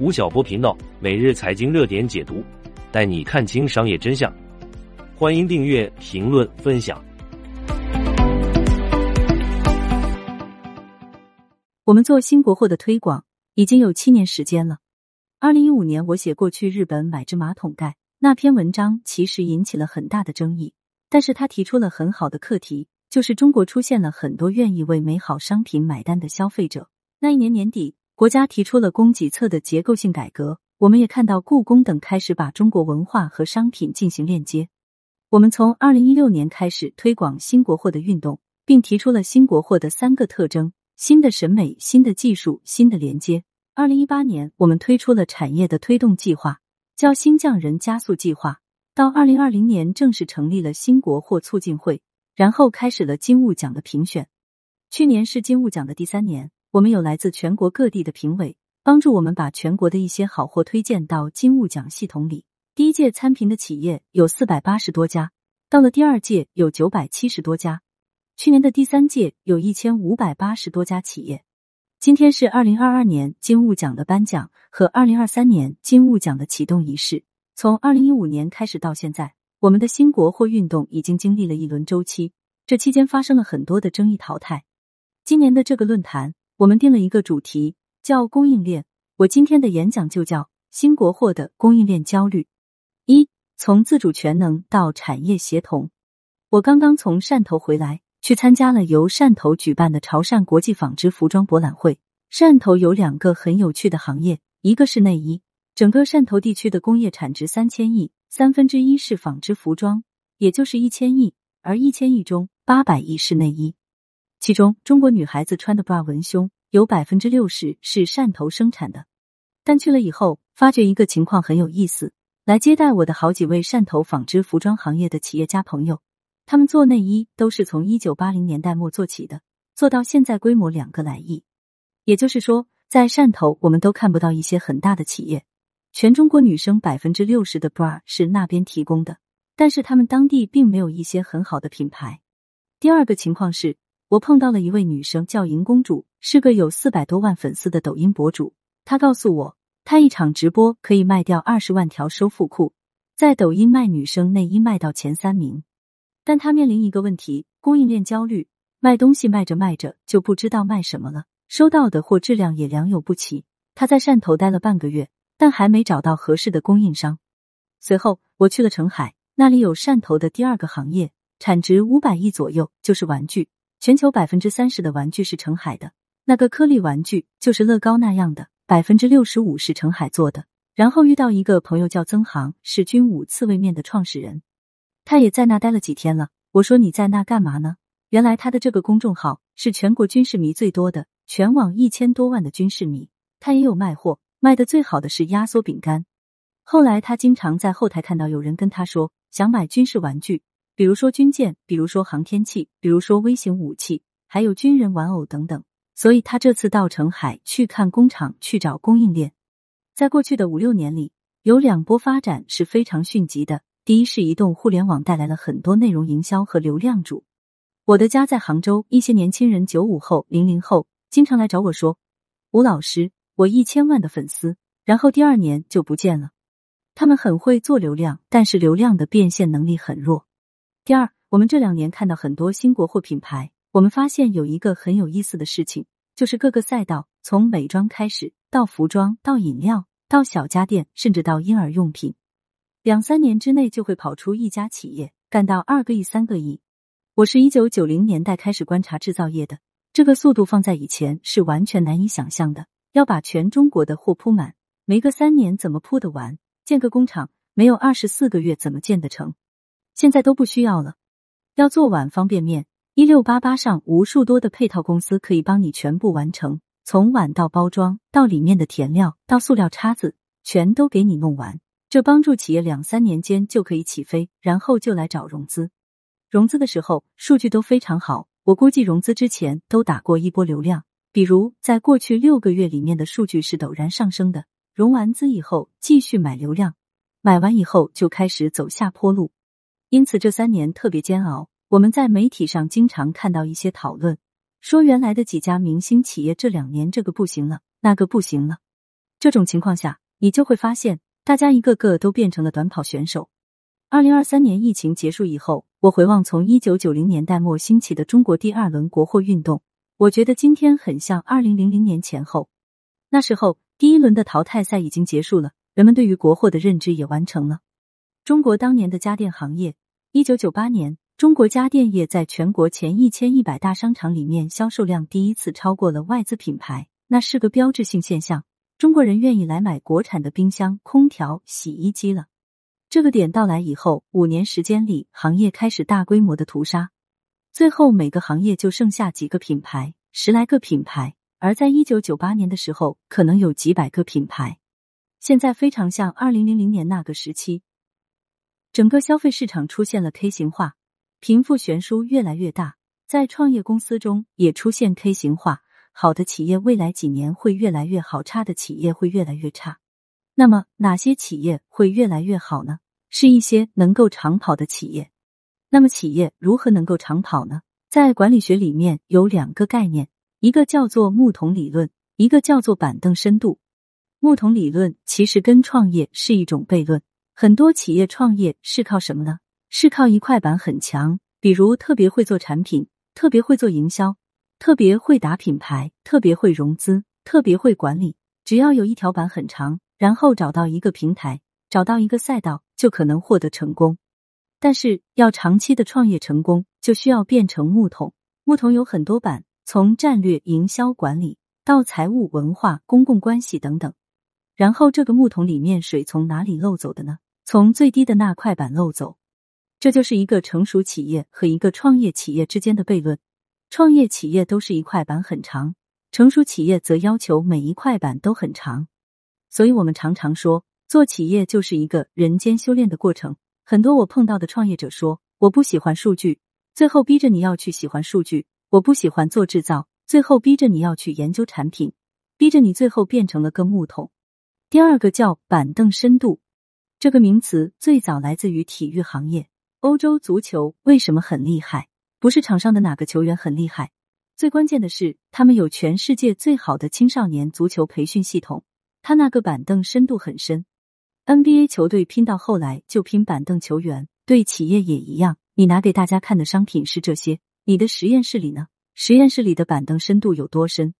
吴晓波频道每日财经热点解读，带你看清商业真相。欢迎订阅、评论、分享。我们做新国货的推广已经有七年时间了。二零一五年，我写过去日本买只马桶盖那篇文章，其实引起了很大的争议，但是他提出了很好的课题。就是中国出现了很多愿意为美好商品买单的消费者。那一年年底，国家提出了供给侧的结构性改革，我们也看到故宫等开始把中国文化和商品进行链接。我们从二零一六年开始推广新国货的运动，并提出了新国货的三个特征：新的审美、新的技术、新的连接。二零一八年，我们推出了产业的推动计划，叫新匠人加速计划。到二零二零年，正式成立了新国货促进会。然后开始了金物奖的评选。去年是金物奖的第三年，我们有来自全国各地的评委帮助我们把全国的一些好货推荐到金物奖系统里。第一届参评的企业有四百八十多家，到了第二届有九百七十多家，去年的第三届有一千五百八十多家企业。今天是二零二二年金物奖的颁奖和二零二三年金物奖的启动仪式。从二零一五年开始到现在。我们的新国货运动已经经历了一轮周期，这期间发生了很多的争议淘汰。今年的这个论坛，我们定了一个主题，叫供应链。我今天的演讲就叫新国货的供应链焦虑。一，从自主全能到产业协同。我刚刚从汕头回来，去参加了由汕头举办的潮汕国际纺织服装博览会。汕头有两个很有趣的行业，一个是内衣，整个汕头地区的工业产值三千亿。三分之一是纺织服装，也就是一千亿，而一千亿中八百亿是内衣。其中，中国女孩子穿的 bra 文胸有百分之六十是汕头生产的。但去了以后，发觉一个情况很有意思。来接待我的好几位汕头纺织服装行业的企业家朋友，他们做内衣都是从一九八零年代末做起的，做到现在规模两个来亿。也就是说，在汕头，我们都看不到一些很大的企业。全中国女生百分之六十的 bra 是那边提供的，但是他们当地并没有一些很好的品牌。第二个情况是我碰到了一位女生，叫银公主，是个有四百多万粉丝的抖音博主。她告诉我，她一场直播可以卖掉二十万条收腹裤，在抖音卖女生内衣卖到前三名。但她面临一个问题：供应链焦虑，卖东西卖着卖着就不知道卖什么了，收到的货质量也良莠不齐。她在汕头待了半个月。但还没找到合适的供应商。随后我去了澄海，那里有汕头的第二个行业，产值五百亿左右，就是玩具。全球百分之三十的玩具是澄海的，那个颗粒玩具就是乐高那样的，百分之六十五是澄海做的。然后遇到一个朋友叫曾航，是军武刺猬面的创始人，他也在那待了几天了。我说你在那干嘛呢？原来他的这个公众号是全国军事迷最多的，全网一千多万的军事迷，他也有卖货。卖的最好的是压缩饼干。后来他经常在后台看到有人跟他说想买军事玩具，比如说军舰，比如说航天器，比如说微型武器，还有军人玩偶等等。所以他这次到澄海去看工厂，去找供应链。在过去的五六年里，有两波发展是非常迅疾的。第一是移动互联网带来了很多内容营销和流量主。我的家在杭州，一些年轻人九五后、零零后经常来找我说：“吴老师。”我一千万的粉丝，然后第二年就不见了。他们很会做流量，但是流量的变现能力很弱。第二，我们这两年看到很多新国货品牌，我们发现有一个很有意思的事情，就是各个赛道，从美妆开始，到服装，到饮料，到小家电，甚至到婴儿用品，两三年之内就会跑出一家企业，干到二个亿、三个亿。我是一九九零年代开始观察制造业的，这个速度放在以前是完全难以想象的。要把全中国的货铺满，没个三年怎么铺得完？建个工厂没有二十四个月怎么建得成？现在都不需要了。要做碗方便面，一六八八上无数多的配套公司可以帮你全部完成，从碗到包装，到里面的填料，到塑料叉子，全都给你弄完。这帮助企业两三年间就可以起飞，然后就来找融资。融资的时候数据都非常好，我估计融资之前都打过一波流量。比如，在过去六个月里面的数据是陡然上升的，融完资以后继续买流量，买完以后就开始走下坡路，因此这三年特别煎熬。我们在媒体上经常看到一些讨论，说原来的几家明星企业这两年这个不行了，那个不行了。这种情况下，你就会发现，大家一个个都变成了短跑选手。二零二三年疫情结束以后，我回望从一九九零年代末兴起的中国第二轮国货运动，我觉得今天很像二零零零年前后。那时候，第一轮的淘汰赛已经结束了，人们对于国货的认知也完成了。中国当年的家电行业，一九九八年，中国家电业在全国前一千一百大商场里面销售量第一次超过了外资品牌，那是个标志性现象。中国人愿意来买国产的冰箱、空调、洗衣机了。这个点到来以后，五年时间里，行业开始大规模的屠杀，最后每个行业就剩下几个品牌，十来个品牌。而在一九九八年的时候，可能有几百个品牌。现在非常像二零零零年那个时期，整个消费市场出现了 K 型化，贫富悬殊越来越大，在创业公司中也出现 K 型化。好的企业未来几年会越来越好，差的企业会越来越差。那么哪些企业会越来越好呢？是一些能够长跑的企业。那么企业如何能够长跑呢？在管理学里面有两个概念，一个叫做木桶理论，一个叫做板凳深度。木桶理论其实跟创业是一种悖论。很多企业创业是靠什么呢？是靠一块板很强，比如特别会做产品，特别会做营销，特别会打品牌，特别会融资，特别会管理。只要有一条板很长。然后找到一个平台，找到一个赛道，就可能获得成功。但是要长期的创业成功，就需要变成木桶。木桶有很多板，从战略、营销、管理到财务、文化、公共关系等等。然后这个木桶里面水从哪里漏走的呢？从最低的那块板漏走。这就是一个成熟企业和一个创业企业之间的悖论。创业企业都是一块板很长，成熟企业则要求每一块板都很长。所以我们常常说，做企业就是一个人间修炼的过程。很多我碰到的创业者说，我不喜欢数据，最后逼着你要去喜欢数据；我不喜欢做制造，最后逼着你要去研究产品，逼着你最后变成了个木桶。第二个叫板凳深度，这个名词最早来自于体育行业。欧洲足球为什么很厉害？不是场上的哪个球员很厉害，最关键的是他们有全世界最好的青少年足球培训系统。他那个板凳深度很深，NBA 球队拼到后来就拼板凳球员，对企业也一样。你拿给大家看的商品是这些，你的实验室里呢？实验室里的板凳深度有多深？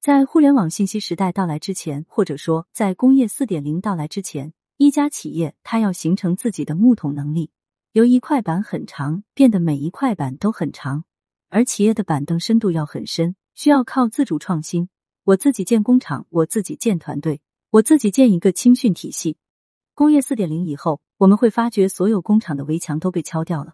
在互联网信息时代到来之前，或者说在工业四点零到来之前，一家企业它要形成自己的木桶能力，由一块板很长变得每一块板都很长，而企业的板凳深度要很深，需要靠自主创新。我自己建工厂，我自己建团队，我自己建一个青训体系。工业四点零以后，我们会发觉所有工厂的围墙都被敲掉了。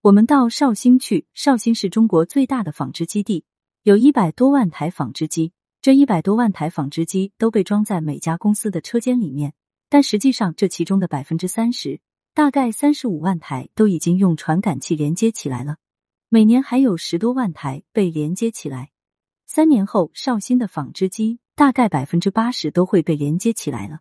我们到绍兴去，绍兴是中国最大的纺织基地，有一百多万台纺织机。这一百多万台纺织机都被装在每家公司的车间里面，但实际上这其中的百分之三十，大概三十五万台都已经用传感器连接起来了，每年还有十多万台被连接起来。三年后，绍兴的纺织机大概百分之八十都会被连接起来了。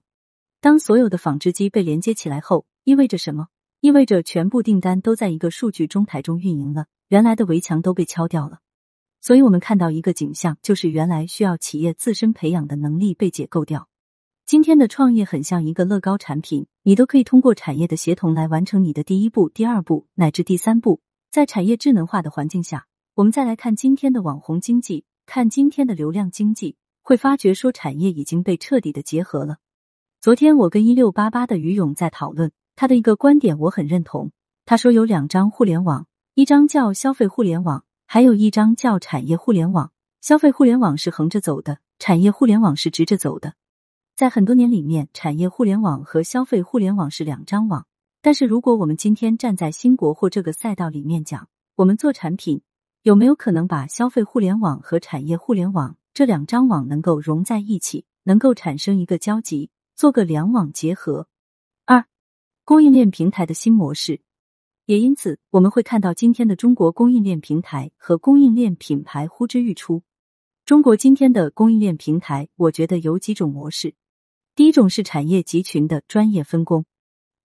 当所有的纺织机被连接起来后，意味着什么？意味着全部订单都在一个数据中台中运营了，原来的围墙都被敲掉了。所以，我们看到一个景象，就是原来需要企业自身培养的能力被解构掉。今天的创业很像一个乐高产品，你都可以通过产业的协同来完成你的第一步、第二步乃至第三步。在产业智能化的环境下，我们再来看今天的网红经济。看今天的流量经济，会发觉说产业已经被彻底的结合了。昨天我跟一六八八的于勇在讨论他的一个观点，我很认同。他说有两张互联网，一张叫消费互联网，还有一张叫产业互联网。消费互联网是横着走的，产业互联网是直着走的。在很多年里面，产业互联网和消费互联网是两张网。但是如果我们今天站在新国货这个赛道里面讲，我们做产品。有没有可能把消费互联网和产业互联网这两张网能够融在一起，能够产生一个交集，做个两网结合？二，供应链平台的新模式。也因此，我们会看到今天的中国供应链平台和供应链品牌呼之欲出。中国今天的供应链平台，我觉得有几种模式。第一种是产业集群的专业分工。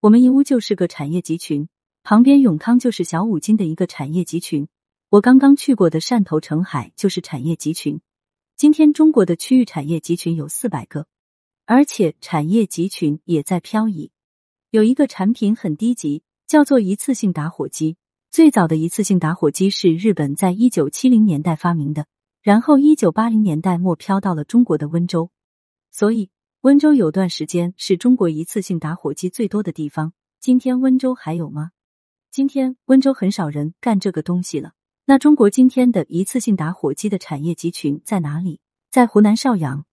我们义乌就是个产业集群，旁边永康就是小五金的一个产业集群。我刚刚去过的汕头澄海就是产业集群。今天中国的区域产业集群有四百个，而且产业集群也在漂移。有一个产品很低级，叫做一次性打火机。最早的一次性打火机是日本在一九七零年代发明的，然后一九八零年代末飘到了中国的温州，所以温州有段时间是中国一次性打火机最多的地方。今天温州还有吗？今天温州很少人干这个东西了。那中国今天的一次性打火机的产业集群在哪里？在湖南邵阳。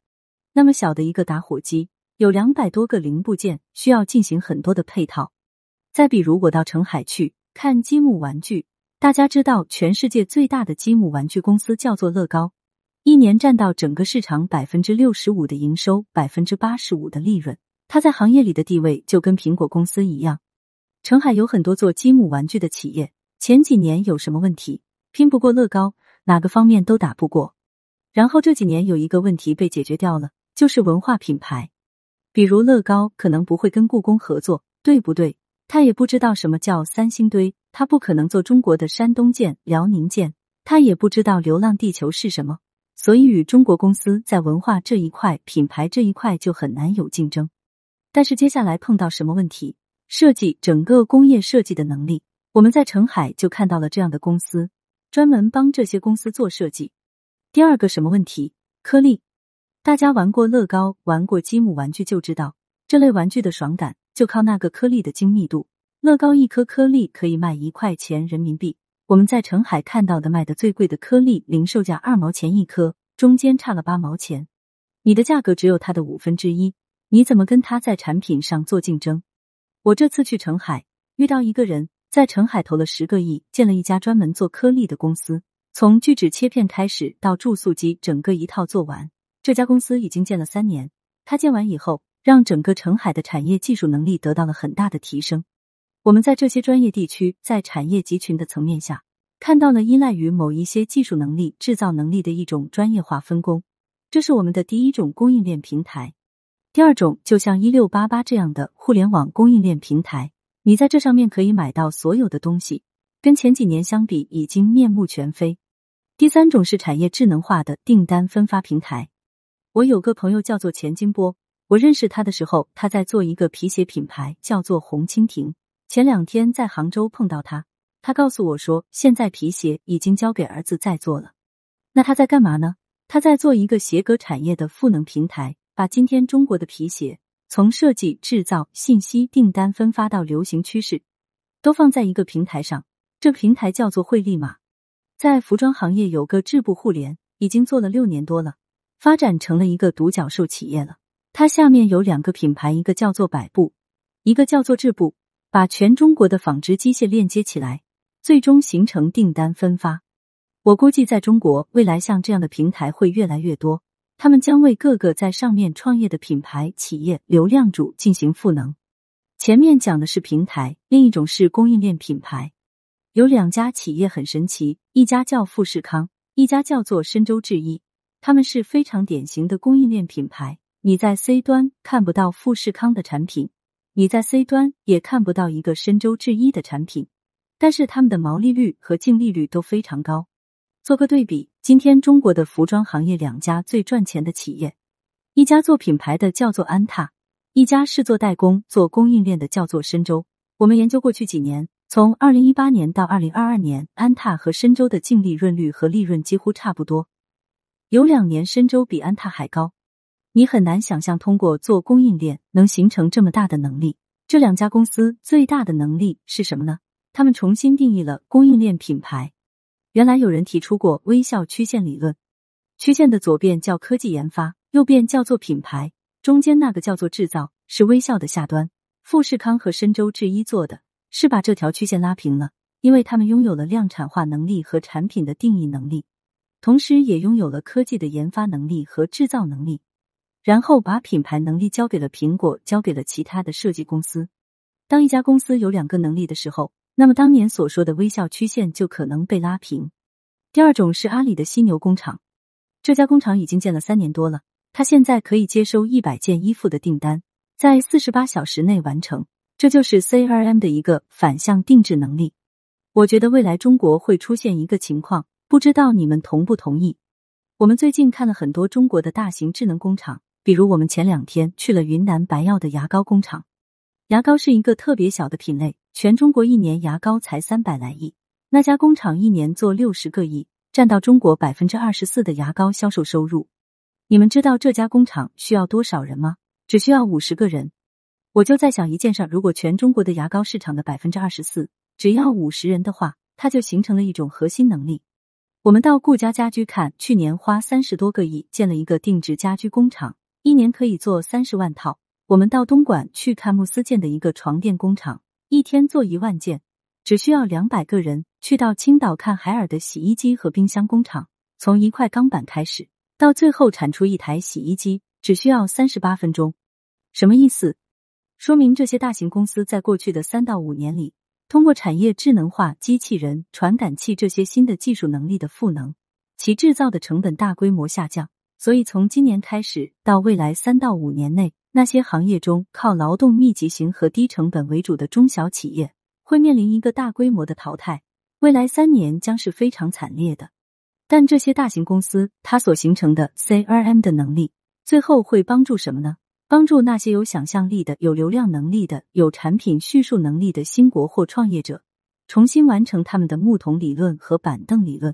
那么小的一个打火机有两百多个零部件，需要进行很多的配套。再比如我到澄海去。看积木玩具，大家知道全世界最大的积木玩具公司叫做乐高，一年占到整个市场百分之六十五的营收，百分之八十五的利润。它在行业里的地位就跟苹果公司一样。澄海有很多做积木玩具的企业，前几年有什么问题？拼不过乐高，哪个方面都打不过。然后这几年有一个问题被解决掉了，就是文化品牌，比如乐高可能不会跟故宫合作，对不对？他也不知道什么叫三星堆，他不可能做中国的山东舰、辽宁舰，他也不知道流浪地球是什么，所以与中国公司在文化这一块、品牌这一块就很难有竞争。但是接下来碰到什么问题？设计整个工业设计的能力，我们在澄海就看到了这样的公司，专门帮这些公司做设计。第二个什么问题？颗粒，大家玩过乐高、玩过积木玩具就知道，这类玩具的爽感。就靠那个颗粒的精密度，乐高一颗颗粒可以卖一块钱人民币。我们在澄海看到的卖的最贵的颗粒，零售价二毛钱一颗，中间差了八毛钱。你的价格只有它的五分之一，你怎么跟他在产品上做竞争？我这次去澄海遇到一个人，在澄海投了十个亿，建了一家专门做颗粒的公司，从聚酯切片开始到注塑机，整个一套做完。这家公司已经建了三年，他建完以后。让整个澄海的产业技术能力得到了很大的提升。我们在这些专业地区，在产业集群的层面下，看到了依赖于某一些技术能力、制造能力的一种专业化分工。这是我们的第一种供应链平台。第二种，就像一六八八这样的互联网供应链平台，你在这上面可以买到所有的东西，跟前几年相比已经面目全非。第三种是产业智能化的订单分发平台。我有个朋友叫做钱金波。我认识他的时候，他在做一个皮鞋品牌，叫做红蜻蜓。前两天在杭州碰到他，他告诉我说，现在皮鞋已经交给儿子在做了。那他在干嘛呢？他在做一个鞋革产业的赋能平台，把今天中国的皮鞋从设计、制造、信息、订单分发到流行趋势，都放在一个平台上。这平台叫做汇利马，在服装行业有个智部互联，已经做了六年多了，发展成了一个独角兽企业了。它下面有两个品牌，一个叫做百步，一个叫做智部，把全中国的纺织机械链接起来，最终形成订单分发。我估计在中国未来像这样的平台会越来越多，他们将为各个在上面创业的品牌企业流量主进行赋能。前面讲的是平台，另一种是供应链品牌。有两家企业很神奇，一家叫富士康，一家叫做深州制衣，他们是非常典型的供应链品牌。你在 C 端看不到富士康的产品，你在 C 端也看不到一个深州制衣的产品，但是他们的毛利率和净利率都非常高。做个对比，今天中国的服装行业两家最赚钱的企业，一家做品牌的叫做安踏，一家是做代工、做供应链的叫做深州。我们研究过去几年，从二零一八年到二零二二年，安踏和深州的净利润率和利润几乎差不多，有两年深州比安踏还高。你很难想象，通过做供应链能形成这么大的能力。这两家公司最大的能力是什么呢？他们重新定义了供应链品牌。原来有人提出过微笑曲线理论，曲线的左边叫科技研发，右边叫做品牌，中间那个叫做制造，是微笑的下端。富士康和深州制衣做的是把这条曲线拉平了，因为他们拥有了量产化能力和产品的定义能力，同时也拥有了科技的研发能力和制造能力。然后把品牌能力交给了苹果，交给了其他的设计公司。当一家公司有两个能力的时候，那么当年所说的微笑曲线就可能被拉平。第二种是阿里的犀牛工厂，这家工厂已经建了三年多了，它现在可以接收一百件衣服的订单，在四十八小时内完成。这就是 CRM 的一个反向定制能力。我觉得未来中国会出现一个情况，不知道你们同不同意？我们最近看了很多中国的大型智能工厂。比如我们前两天去了云南白药的牙膏工厂，牙膏是一个特别小的品类，全中国一年牙膏才三百来亿，那家工厂一年做六十个亿，占到中国百分之二十四的牙膏销售收入。你们知道这家工厂需要多少人吗？只需要五十个人。我就在想一件事：如果全中国的牙膏市场的百分之二十四只要五十人的话，它就形成了一种核心能力。我们到顾家家居看，去年花三十多个亿建了一个定制家居工厂。一年可以做三十万套。我们到东莞去看慕思建的一个床垫工厂，一天做一万件，只需要两百个人。去到青岛看海尔的洗衣机和冰箱工厂，从一块钢板开始，到最后产出一台洗衣机，只需要三十八分钟。什么意思？说明这些大型公司在过去的三到五年里，通过产业智能化、机器人、传感器这些新的技术能力的赋能，其制造的成本大规模下降。所以，从今年开始到未来三到五年内，那些行业中靠劳动密集型和低成本为主的中小企业会面临一个大规模的淘汰。未来三年将是非常惨烈的。但这些大型公司它所形成的 CRM 的能力，最后会帮助什么呢？帮助那些有想象力的、有流量能力的、有产品叙述能力的新国货创业者，重新完成他们的木桶理论和板凳理论。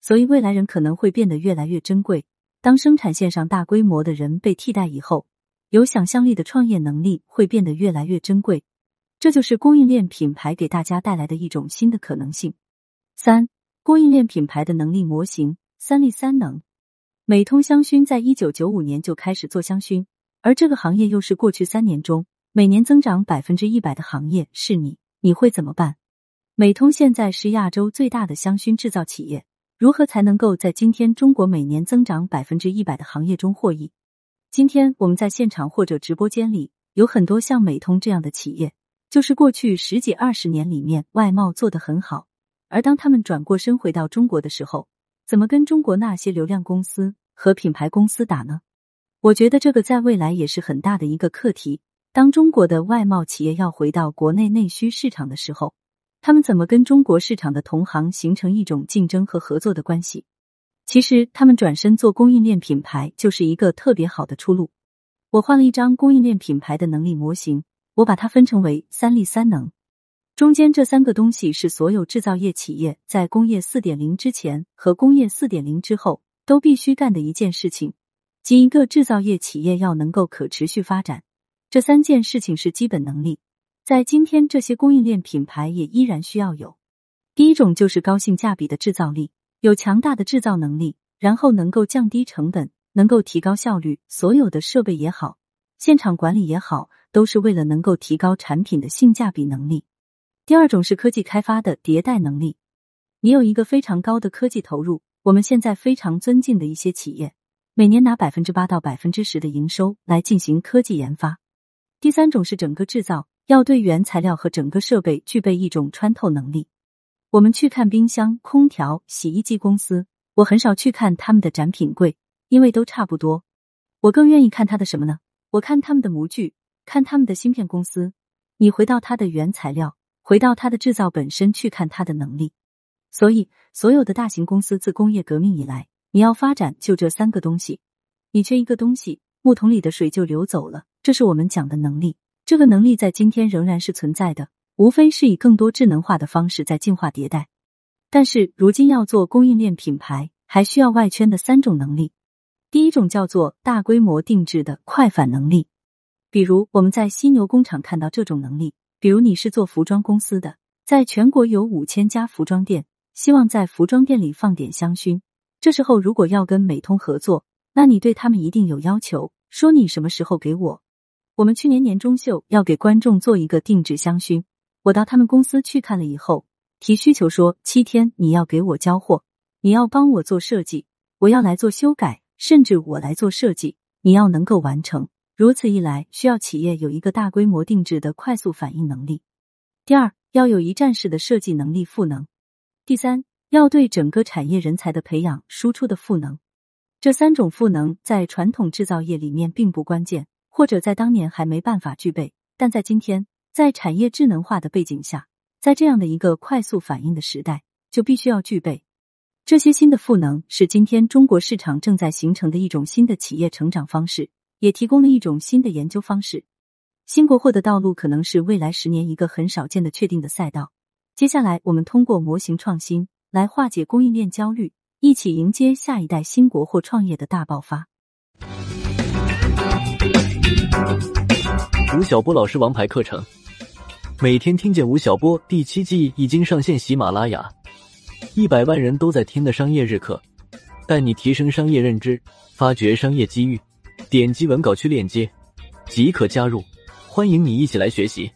所以，未来人可能会变得越来越珍贵。当生产线上大规模的人被替代以后，有想象力的创业能力会变得越来越珍贵。这就是供应链品牌给大家带来的一种新的可能性。三、供应链品牌的能力模型：三力三能。美通香薰在一九九五年就开始做香薰，而这个行业又是过去三年中每年增长百分之一百的行业。是你，你会怎么办？美通现在是亚洲最大的香薰制造企业。如何才能够在今天中国每年增长百分之一百的行业中获益？今天我们在现场或者直播间里有很多像美通这样的企业，就是过去十几二十年里面外贸做得很好，而当他们转过身回到中国的时候，怎么跟中国那些流量公司和品牌公司打呢？我觉得这个在未来也是很大的一个课题。当中国的外贸企业要回到国内内需市场的时候。他们怎么跟中国市场的同行形成一种竞争和合作的关系？其实，他们转身做供应链品牌就是一个特别好的出路。我换了一张供应链品牌的能力模型，我把它分成为三力三能。中间这三个东西是所有制造业企业在工业四点零之前和工业四点零之后都必须干的一件事情，即一个制造业企业要能够可持续发展。这三件事情是基本能力。在今天，这些供应链品牌也依然需要有。第一种就是高性价比的制造力，有强大的制造能力，然后能够降低成本，能够提高效率。所有的设备也好，现场管理也好，都是为了能够提高产品的性价比能力。第二种是科技开发的迭代能力，你有一个非常高的科技投入。我们现在非常尊敬的一些企业，每年拿百分之八到百分之十的营收来进行科技研发。第三种是整个制造。要对原材料和整个设备具备一种穿透能力。我们去看冰箱、空调、洗衣机公司，我很少去看他们的展品柜，因为都差不多。我更愿意看他的什么呢？我看他们的模具，看他们的芯片公司。你回到它的原材料，回到它的制造本身去看它的能力。所以，所有的大型公司自工业革命以来，你要发展就这三个东西。你缺一个东西，木桶里的水就流走了。这是我们讲的能力。这个能力在今天仍然是存在的，无非是以更多智能化的方式在进化迭代。但是如今要做供应链品牌，还需要外圈的三种能力。第一种叫做大规模定制的快反能力，比如我们在犀牛工厂看到这种能力。比如你是做服装公司的，在全国有五千家服装店，希望在服装店里放点香薰。这时候如果要跟美通合作，那你对他们一定有要求，说你什么时候给我。我们去年年中秀要给观众做一个定制香薰，我到他们公司去看了以后，提需求说七天你要给我交货，你要帮我做设计，我要来做修改，甚至我来做设计，你要能够完成。如此一来，需要企业有一个大规模定制的快速反应能力。第二，要有一站式的设计能力赋能。第三，要对整个产业人才的培养输出的赋能。这三种赋能在传统制造业里面并不关键。或者在当年还没办法具备，但在今天，在产业智能化的背景下，在这样的一个快速反应的时代，就必须要具备这些新的赋能。是今天中国市场正在形成的一种新的企业成长方式。也提供了一种新的研究方式。新国货的道路可能是未来十年一个很少见的确定的赛道。接下来，我们通过模型创新来化解供应链焦虑，一起迎接下一代新国货创业的大爆发。吴晓波老师王牌课程，每天听见吴晓波第七季已经上线喜马拉雅，一百万人都在听的商业日课，带你提升商业认知，发掘商业机遇。点击文稿区链接即可加入，欢迎你一起来学习。